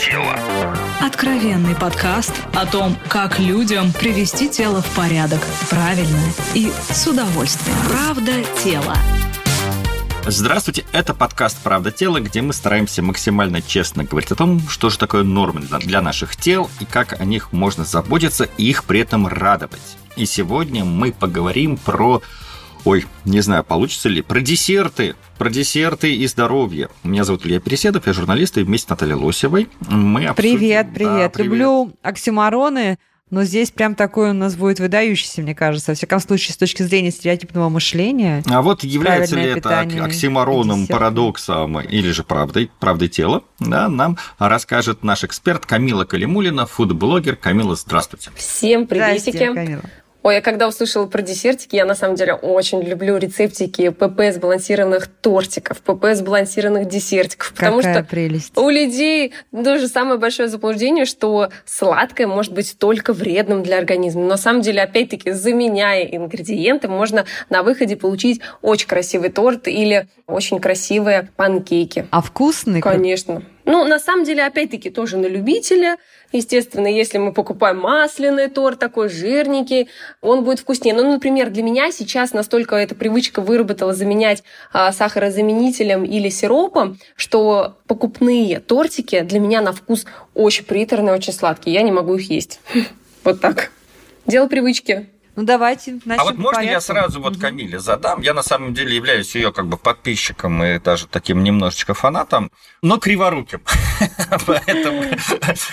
тело». Откровенный подкаст о том, как людям привести тело в порядок. Правильно и с удовольствием. Правда тело. Здравствуйте, это подкаст «Правда тела», где мы стараемся максимально честно говорить о том, что же такое нормы для наших тел и как о них можно заботиться и их при этом радовать. И сегодня мы поговорим про Ой, не знаю, получится ли. Про десерты. Про десерты и здоровье. Меня зовут Илья Переседов, я журналист, и вместе с Натальей Лосевой мы обсудим... Привет, привет. Да, привет. Люблю оксюмароны, но здесь прям такой у нас будет выдающийся, мне кажется, во всяком случае, с точки зрения стереотипного мышления. А вот является ли это оксимороном, парадоксом или же правдой, правдой тела, да, нам расскажет наш эксперт Камила Калимулина, фудблогер. Камила, здравствуйте. Всем приветики. Камила. Ой, я когда услышала про десертики, я на самом деле очень люблю рецептики ПП сбалансированных тортиков, ПП сбалансированных десертиков. Потому Какая что прелесть. у людей тоже самое большое заблуждение, что сладкое может быть только вредным для организма. Но на самом деле, опять-таки, заменяя ингредиенты, можно на выходе получить очень красивый торт или очень красивые панкейки. А вкусный? Конечно. Ну, на самом деле, опять-таки, тоже на любителя. Естественно, если мы покупаем масляный торт, такой жирненький, он будет вкуснее. Ну, например, для меня сейчас настолько эта привычка выработала заменять а, сахарозаменителем или сиропом, что покупные тортики для меня на вкус очень приторные, очень сладкие. Я не могу их есть. Вот так. Дело привычки. Ну давайте начнем. А вот можно порядку? я сразу вот Камиле задам? Я на самом деле являюсь ее как бы подписчиком и даже таким немножечко фанатом, но криворуким. Поэтому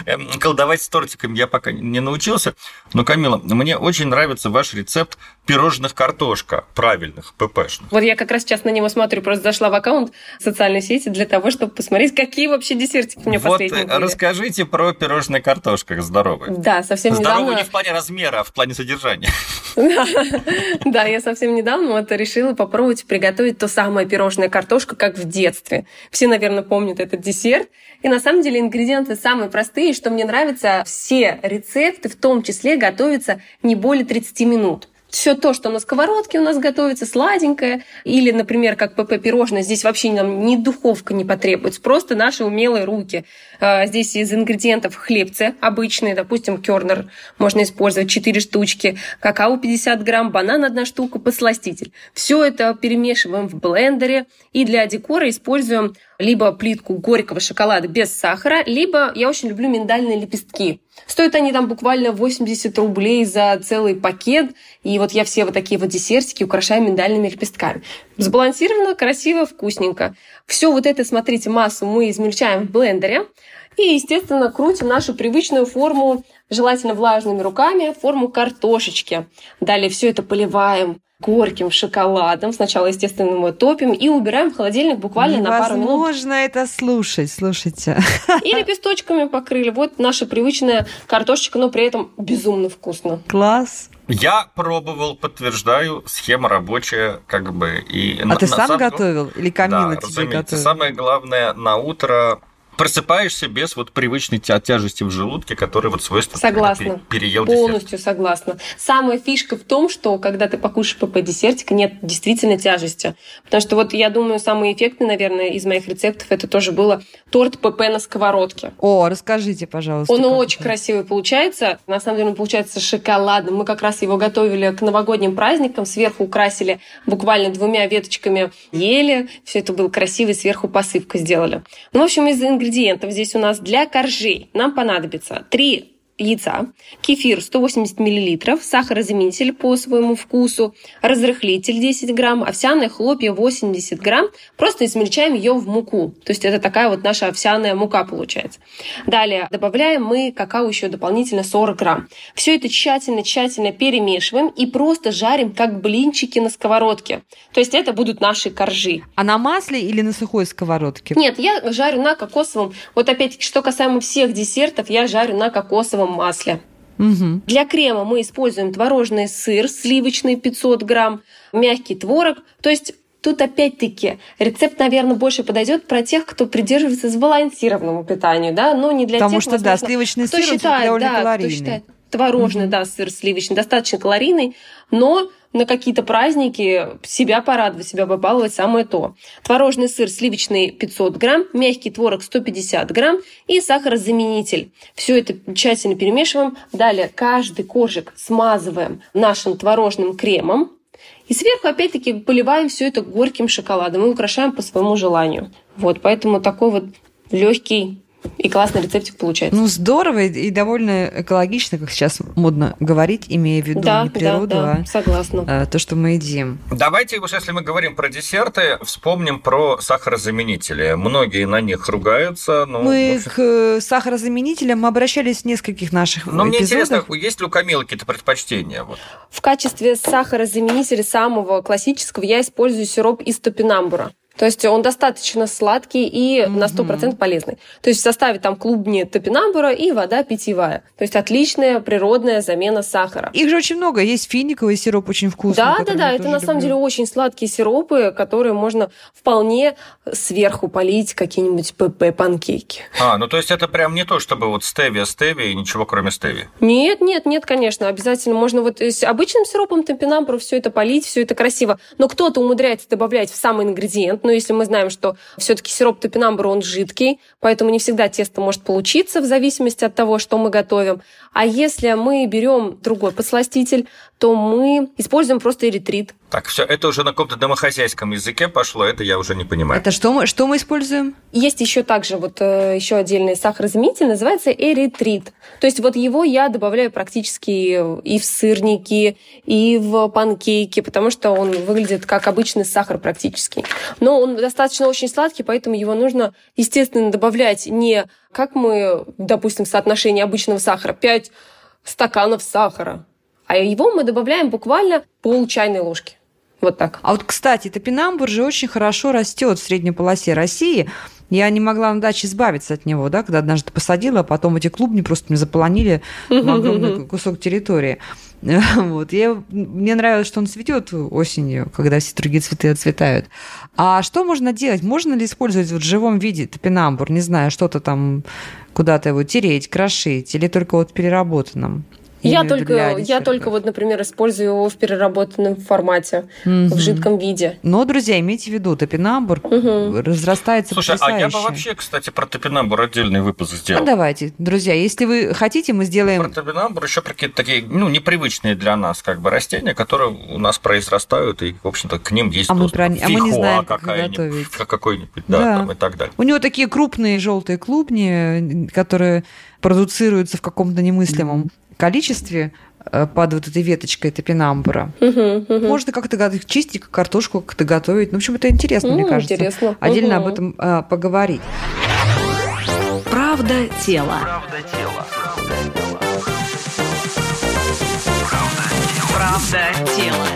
эм, колдовать с тортиком я пока не научился. Но, Камила, мне очень нравится ваш рецепт пирожных картошка, правильных, ППшных. Вот я как раз сейчас на него смотрю, просто зашла в аккаунт социальной сети для того, чтобы посмотреть, какие вообще десертики у меня вот последние были. расскажите про пирожные картошка здоровые. Да, совсем недавно. Здоровые не в плане размера, а в плане содержания. Да, я совсем недавно вот решила попробовать приготовить то самое пирожное картошка, как в детстве. Все, наверное, помнят этот десерт. И на самом деле ингредиенты самые простые, что мне нравится, все рецепты в том числе готовятся не более 30 минут все то, что на сковородке у нас готовится, сладенькое, или, например, как ПП пирожное, здесь вообще нам ни духовка не потребуется, просто наши умелые руки. А, здесь из ингредиентов хлебцы обычные, допустим, кернер можно использовать 4 штучки, какао 50 грамм, банан 1 штука, посластитель. Все это перемешиваем в блендере и для декора используем либо плитку горького шоколада без сахара, либо я очень люблю миндальные лепестки. Стоят они там буквально 80 рублей за целый пакет. И вот я все вот такие вот десертики украшаю миндальными лепестками. Сбалансировано, красиво, вкусненько. Все вот это, смотрите, массу мы измельчаем в блендере. И, естественно, крутим нашу привычную форму, желательно влажными руками, форму картошечки. Далее все это поливаем горьким шоколадом. Сначала, естественно, мы топим и убираем в холодильник буквально Невозможно на пару минут. Можно это слушать, слушайте. И лепесточками покрыли. Вот наша привычная картошечка, но при этом безумно вкусно. Класс. Я пробовал, подтверждаю, схема рабочая, как бы и. А на, ты сам готовил или Камила да, тебе готовила? Самое главное на утро просыпаешься без вот привычной тя тяжести в желудке, который вот свойственно согласна. переел Полностью десерт. согласна. Самая фишка в том, что когда ты покушаешь ПП десертика, нет действительно тяжести. Потому что вот я думаю, самый эффектный, наверное, из моих рецептов это тоже было торт ПП на сковородке. О, расскажите, пожалуйста. Он очень красивый получается. На самом деле он получается шоколадным. Мы как раз его готовили к новогодним праздникам, сверху украсили буквально двумя веточками ели. Все это было красиво, сверху посыпка сделали. Ну, в общем, из ингредиентов ингредиентов здесь у нас для коржей. Нам понадобится 3 яйца, кефир 180 мл, сахарозаменитель по своему вкусу, разрыхлитель 10 грамм, овсяные хлопья 80 грамм. Просто измельчаем ее в муку. То есть это такая вот наша овсяная мука получается. Далее добавляем мы какао еще дополнительно 40 грамм. Все это тщательно-тщательно перемешиваем и просто жарим как блинчики на сковородке. То есть это будут наши коржи. А на масле или на сухой сковородке? Нет, я жарю на кокосовом. Вот опять-таки, что касаемо всех десертов, я жарю на кокосовом кокосовом масле. Угу. Для крема мы используем творожный сыр сливочный 500 грамм, мягкий творог. То есть Тут опять-таки рецепт, наверное, больше подойдет про тех, кто придерживается сбалансированному питанию, да, но не для Потому тех, что, возможно, да, сливочный кто сыр считает, довольно да, калорийный. Кто считает, творожный, угу. да, сыр сливочный, достаточно калорийный, но на какие-то праздники себя порадовать, себя побаловать самое то. Творожный сыр сливочный 500 грамм, мягкий творог 150 грамм и сахарозаменитель. Все это тщательно перемешиваем. Далее каждый коржик смазываем нашим творожным кремом. И сверху опять-таки поливаем все это горьким шоколадом и украшаем по своему желанию. Вот, поэтому такой вот легкий и классный рецептик получается. Ну, здорово и, довольно экологично, как сейчас модно говорить, имея в виду да, не природу, да, да, а согласна. А, то, что мы едим. Давайте уж, если мы говорим про десерты, вспомним про сахарозаменители. Многие на них ругаются. Но, мы к э, сахарозаменителям обращались в нескольких наших Но эпизодах. мне интересно, есть ли у Камилы какие-то предпочтения? Вот. В качестве сахарозаменителя самого классического я использую сироп из топинамбура. То есть он достаточно сладкий и mm-hmm. на 100% полезный. То есть в составе там клубни топинамбура и вода питьевая. То есть отличная природная замена сахара. Их же очень много. Есть финиковый сироп очень вкусный. Да, да, да. Это на люблю. самом деле очень сладкие сиропы, которые можно вполне сверху полить какие-нибудь ПП-панкейки. А, ну то есть это прям не то, чтобы вот стевия, стевия и ничего кроме стевии? Нет, нет, нет, конечно. Обязательно можно вот с обычным сиропом топинамбура все это полить, все это красиво. Но кто-то умудряется добавлять в самый ингредиент, но если мы знаем, что все-таки сироп топинамбура, он жидкий, поэтому не всегда тесто может получиться в зависимости от того, что мы готовим. А если мы берем другой подсластитель, то мы используем просто эритрит. Так, все, это уже на каком-то домохозяйском языке пошло, это я уже не понимаю. Это что мы, что мы используем? Есть еще также вот э, еще отдельный сахарозаменитель, называется эритрит. То есть вот его я добавляю практически и в сырники, и в панкейки, потому что он выглядит как обычный сахар практически. Но он достаточно очень сладкий, поэтому его нужно, естественно, добавлять не как мы, допустим, в соотношении обычного сахара, 5 стаканов сахара, а его мы добавляем буквально пол чайной ложки. Вот так. А вот, кстати, топинамбур же очень хорошо растет в средней полосе России. Я не могла на даче избавиться от него, да, когда однажды посадила, а потом эти клубни просто мне заполонили огромный кусок территории. Вот. Я, мне нравилось, что он цветет осенью, когда все другие цветы отцветают. А что можно делать? Можно ли использовать вот в живом виде топинамбур? Не знаю, что-то там куда-то его тереть, крошить, или только вот в переработанном? Я только, я только вот, например, использую его в переработанном формате, угу. в жидком виде. Но, друзья, имейте в виду, топинамбур угу. разрастается Слушай, потрясающе. а я бы вообще, кстати, про топинамбур отдельный выпуск сделал. А давайте, друзья, если вы хотите, мы сделаем... Про топинамбур еще про какие-то такие, ну, непривычные для нас как бы растения, которые у нас произрастают, и, в общем-то, к ним есть а мы, про... а мы не знаем, как готовить. Какой-нибудь, да, да. Там, и так далее. У него такие крупные желтые клубни, которые продуцируются в каком-то немыслимом количестве э, под вот этой веточкой топинамбура. Угу, угу. Можно как-то чистить картошку, как-то готовить. Ну, в общем, это интересно, мне кажется. Интересно. Отдельно угу. об этом а, поговорить. Правда тела. Правда тела. Правда тела.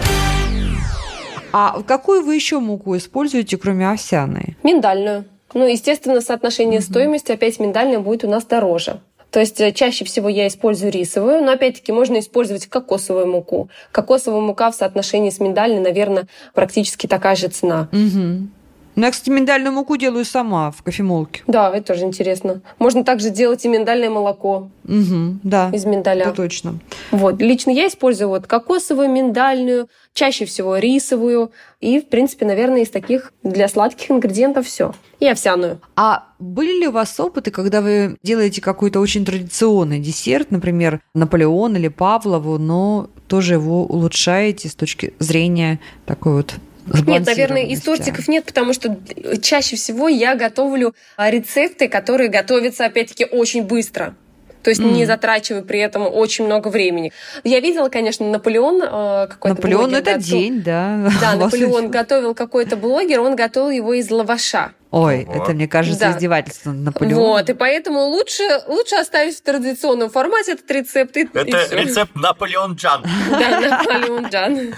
А какую вы еще муку используете, кроме овсяной? Миндальную. Ну, естественно, соотношение угу. стоимости опять миндальная будет у нас дороже. То есть э, чаще всего я использую рисовую, но опять-таки можно использовать кокосовую муку. Кокосовая мука в соотношении с миндальной, наверное, практически такая же цена. Угу. Ну, я, кстати, миндальную муку делаю сама в кофемолке. Да, это тоже интересно. Можно также делать и миндальное молоко. Угу, да. Из миндаля. Это точно. Вот. Лично я использую вот кокосовую, миндальную, чаще всего рисовую. И, в принципе, наверное, из таких для сладких ингредиентов все. И овсяную. А были ли у вас опыты, когда вы делаете какой-то очень традиционный десерт, например, Наполеон или Павлову, но тоже его улучшаете с точки зрения такой вот нет, наверное, из тортиков нет, потому что чаще всего я готовлю а, рецепты, которые готовятся, опять-таки, очень быстро. То есть mm. не затрачивая при этом очень много времени. Я видела, конечно, Наполеон э, какой-то Наполеон блогер, это готов... день, да. Да, Наполеон готовил какой-то блогер, он готовил его из лаваша. Ой, Ого. это, мне кажется, да. издевательство Наполеона. Вот, и поэтому лучше, лучше оставить в традиционном формате этот рецепт. И, это и рецепт Наполеон Джан. Да, Наполеон Джан.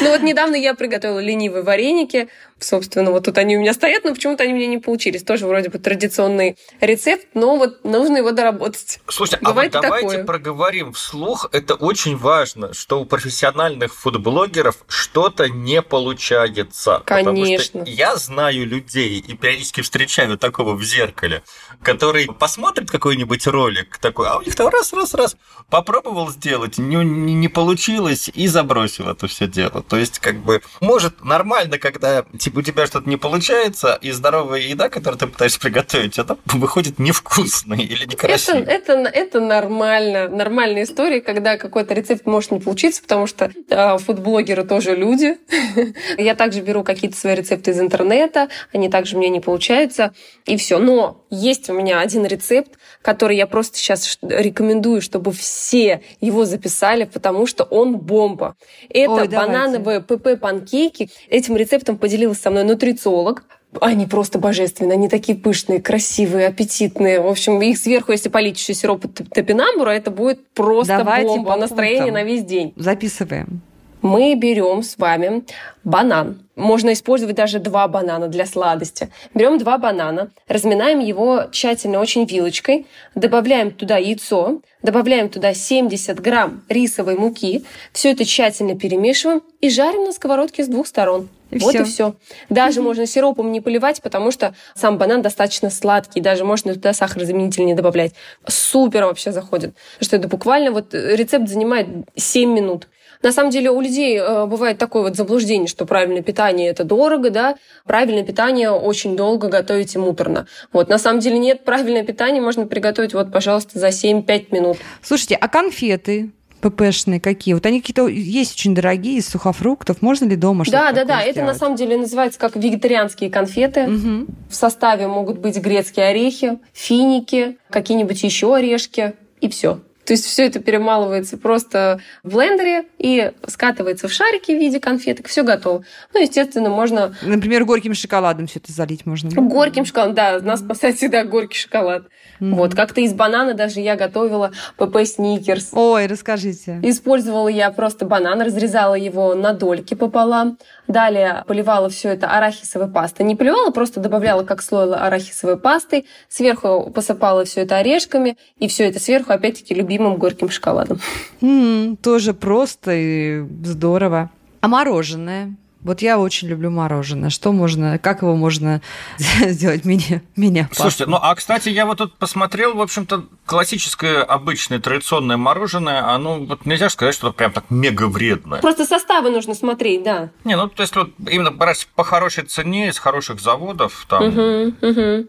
Ну вот недавно я приготовила ленивые вареники. Собственно, вот тут они у меня стоят, но почему-то они у меня не получились. Тоже вроде бы традиционный рецепт, но вот нужно его доработать. Слушайте, Бывает а вот давайте такое. проговорим вслух. Это очень важно, что у профессиональных фудблогеров что-то не получается. Конечно. Потому что я знаю людей и периодически встречаю такого в зеркале, который посмотрит какой-нибудь ролик такой, а у них там раз-раз-раз попробовал сделать, не, не, не получилось и забросил это все дело. То есть, как бы, может, нормально, когда типа у тебя что-то не получается, и здоровая еда, которую ты пытаешься приготовить, она выходит невкусной или некрасивой. Это, это, это нормально. Нормальная история, когда какой-то рецепт может не получиться, потому что э, фудблогеры тоже люди. Я также беру какие-то свои рецепты из интернета, они также мне не получаются, и все. Но есть у меня один рецепт, который я просто сейчас рекомендую, чтобы все его записали, потому что он бомба. Это Ой, банановые ПП-панкейки. Этим рецептом поделилась со мной нутрициолог. Они просто божественные, они такие пышные, красивые, аппетитные. В общем, их сверху, если полить еще сироп топинамбура, это будет просто Давайте бомба, настроение на весь день. Записываем мы берем с вами банан. Можно использовать даже два банана для сладости. Берем два банана, разминаем его тщательно очень вилочкой, добавляем туда яйцо, добавляем туда 70 грамм рисовой муки, все это тщательно перемешиваем и жарим на сковородке с двух сторон. И вот все. и все. Даже можно сиропом не поливать, потому что сам банан достаточно сладкий. Даже можно туда сахарозаменитель не добавлять. Супер вообще заходит. Что это буквально вот рецепт занимает 7 минут. На самом деле у людей э, бывает такое вот заблуждение, что правильное питание это дорого, да, правильное питание очень долго готовить и муторно. Вот, на самом деле нет, правильное питание можно приготовить вот, пожалуйста, за 7-5 минут. Слушайте, а конфеты? ППшные какие? Вот они какие-то есть очень дорогие из сухофруктов. Можно ли дома что-то Да, да, да. Сделать? Это на самом деле называется как вегетарианские конфеты. Угу. В составе могут быть грецкие орехи, финики, какие-нибудь еще орешки и все. То есть все это перемалывается просто в блендере и скатывается в шарики в виде конфеток, все готово. Ну, естественно, можно... Например, горьким шоколадом все это залить можно. Да? Горьким шоколадом, да, нас спасает всегда горький шоколад. Mm-hmm. Вот, как-то из банана даже я готовила ПП Сникерс. Ой, расскажите. Использовала я просто банан, разрезала его на дольки пополам, Далее поливала все это арахисовой пастой. Не поливала, просто добавляла как слой арахисовой пастой. Сверху посыпала все это орешками. И все это сверху, опять-таки, любимым горьким шоколадом. Mm, тоже просто и здорово. А мороженое? Вот я очень люблю мороженое. Что можно, как его можно сделать меня, меня Слушайте, ну а кстати, я вот тут посмотрел, в общем-то, классическое, обычное, традиционное мороженое, оно вот нельзя сказать, что прям так мега вредное. Просто составы нужно смотреть, да. Не, ну то есть вот именно брать по хорошей цене из хороших заводов там. Угу, угу.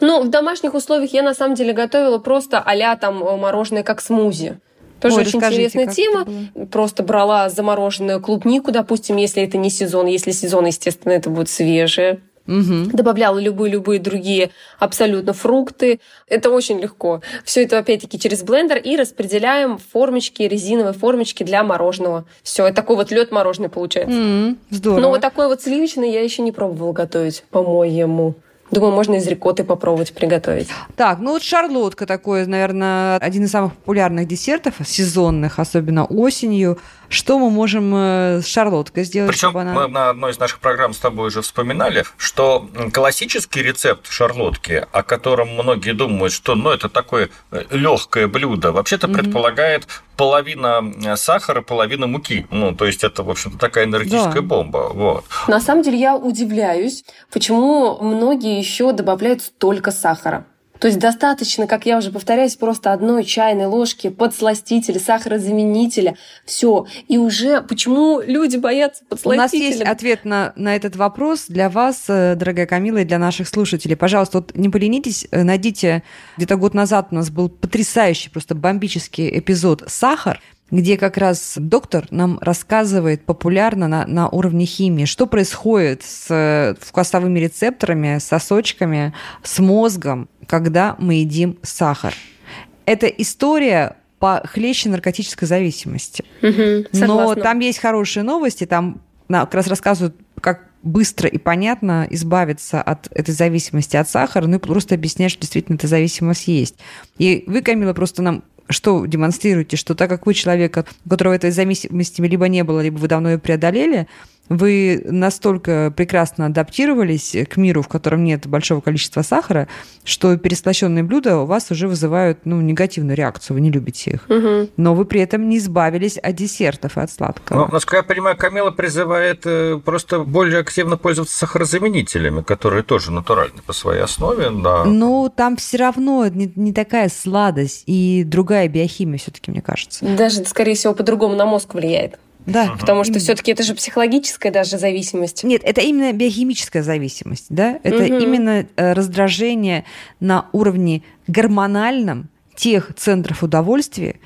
Ну, в домашних условиях я на самом деле готовила просто а там мороженое как смузи. Тоже Ой, очень интересная тема. Просто брала замороженную клубнику, допустим, если это не сезон. Если сезон, естественно, это будет свежее. Угу. Добавляла любые-любые другие абсолютно фрукты. Это очень легко. Все это опять-таки через блендер и распределяем формочки, резиновые формочки для мороженого. Все, такой вот лед мороженый получается. Mm, здорово. Но вот такой вот сливочный я еще не пробовала готовить, по-моему. Думаю, можно из рикотты попробовать приготовить. Так, ну вот шарлотка такой, наверное, один из самых популярных десертов, сезонных, особенно осенью. Что мы можем э, с шарлоткой сделать? Причем она... мы на одной из наших программ с тобой уже вспоминали, что классический рецепт шарлотки, о котором многие думают, что ну, это такое э, легкое блюдо, вообще-то mm-hmm. предполагает половина э, сахара, половина муки. Ну, то есть это, в общем-то, такая энергетическая да. бомба. Вот. На самом деле я удивляюсь, почему многие еще добавляют столько сахара. То есть достаточно, как я уже повторяюсь, просто одной чайной ложки подсластителя, сахарозаменителя. Все. И уже почему люди боятся подсластителя? У нас есть ответ на, на этот вопрос для вас, э, дорогая Камила, и для наших слушателей. Пожалуйста, вот не поленитесь, э, найдите. Где-то год назад у нас был потрясающий, просто бомбический эпизод «Сахар», где как раз доктор нам рассказывает популярно на, на уровне химии, что происходит с вкусовыми рецепторами, сосочками, с мозгом, когда мы едим сахар. Это история по хлеще наркотической зависимости. Угу, Но там есть хорошие новости, там как раз рассказывают, как быстро и понятно избавиться от этой зависимости от сахара, ну и просто объяснять, что действительно эта зависимость есть. И вы, Камила, просто нам что демонстрируете? Что так как вы человек, у которого этой зависимости либо не было, либо вы давно ее преодолели, вы настолько прекрасно адаптировались к миру, в котором нет большого количества сахара, что переслащенные блюда у вас уже вызывают ну, негативную реакцию, вы не любите их. Угу. Но вы при этом не избавились от десертов и от сладкого. Ну, насколько я понимаю, Камила призывает э, просто более активно пользоваться сахарозаменителями, которые тоже натуральны по своей основе. Да. Ну, там все равно не, не такая сладость и другая биохимия все-таки, мне кажется. Даже, скорее всего, по-другому на мозг влияет. Да. Потому что все-таки это же психологическая даже зависимость. Нет, это именно биохимическая зависимость, да? Это угу. именно э, раздражение на уровне гормональном тех центров удовольствия,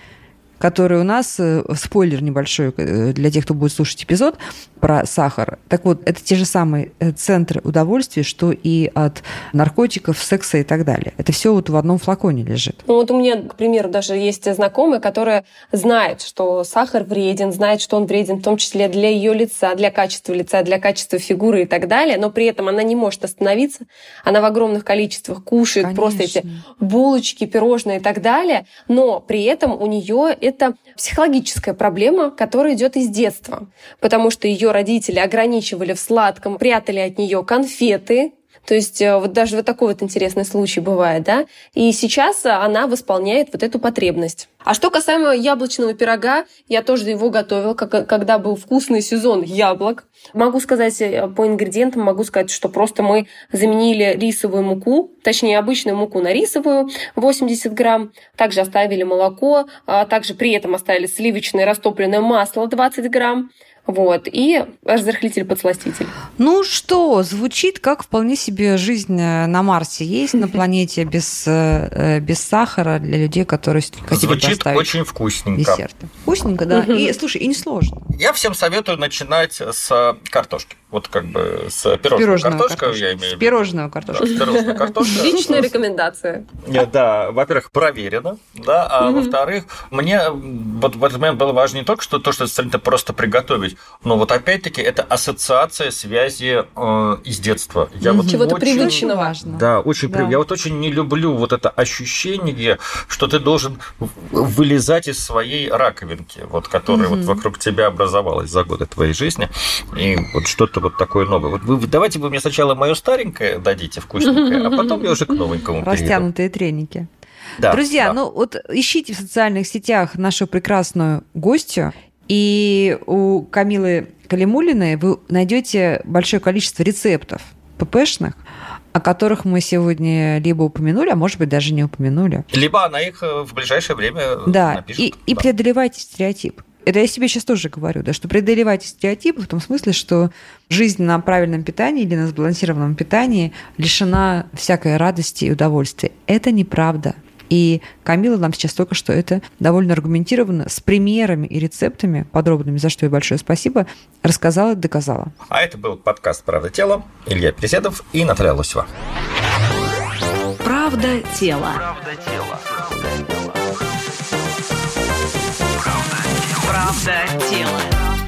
которые у нас, э, спойлер небольшой э, для тех, кто будет слушать эпизод про сахар. Так вот, это те же самые э, центры удовольствия, что и от наркотиков, секса и так далее. Это все вот в одном флаконе лежит. Ну вот у меня, к примеру, даже есть знакомая, которая знает, что сахар вреден, знает, что он вреден, в том числе для ее лица, для качества лица, для качества фигуры и так далее, но при этом она не может остановиться. Она в огромных количествах кушает Конечно. просто эти булочки, пирожные и так далее, но при этом у нее это психологическая проблема, которая идет из детства, потому что ее родители ограничивали в сладком, прятали от нее конфеты, то есть э, вот даже вот такой вот интересный случай бывает, да. И сейчас она восполняет вот эту потребность. А что касаемо яблочного пирога, я тоже его готовила, когда был вкусный сезон яблок. Могу сказать э, по ингредиентам, могу сказать, что просто мы заменили рисовую муку, точнее обычную муку на рисовую 80 грамм, также оставили молоко, а также при этом оставили сливочное растопленное масло 20 грамм, вот, и разрыхлитель-подсластитель. Ну что, звучит как вполне себе жизнь э, на Марсе есть, на планете без, э, без сахара для людей, которые хотели Звучит очень вкусненько. Десерты. Вкусненько, да. И, слушай, и несложно. Я всем советую начинать с картошки. Вот как бы с пирожного, картошка, я имею в виду. Пирожного картошка. Да, пирожная картошка. Личная рекомендация. Да, во-первых, проверено, да, а во-вторых, мне вот в этот момент было важно не только что то, что это просто приготовить, но вот опять-таки это ассоциация связи э, из детства. Я вот Чего-то привычно важно. Да, очень да. Я вот очень не люблю вот это ощущение, что ты должен вылезать из своей раковинки, вот которая вот вокруг тебя образовалась за годы твоей жизни, и вот что-то вот такое новое. Вот вы, давайте вы мне сначала мое старенькое дадите вкусненькое, а потом я уже к новенькому Растянутые перейду. треники. Да, Друзья, да. ну вот ищите в социальных сетях нашу прекрасную гостью, и у Камилы Калимулиной вы найдете большое количество рецептов ППшных, о которых мы сегодня либо упомянули, а может быть даже не упомянули. Либо она их э, в ближайшее время да, напишет. И, и преодолевайте стереотип это я себе сейчас тоже говорю, да, что преодолевать стереотипы в том смысле, что жизнь на правильном питании или на сбалансированном питании лишена всякой радости и удовольствия. Это неправда. И Камила нам сейчас только что это довольно аргументированно, с примерами и рецептами подробными, за что ей большое спасибо, рассказала и доказала. А это был подкаст «Правда тела». Илья Переседов и Наталья Лосева. Правда тела. Правда тела. Правда тело.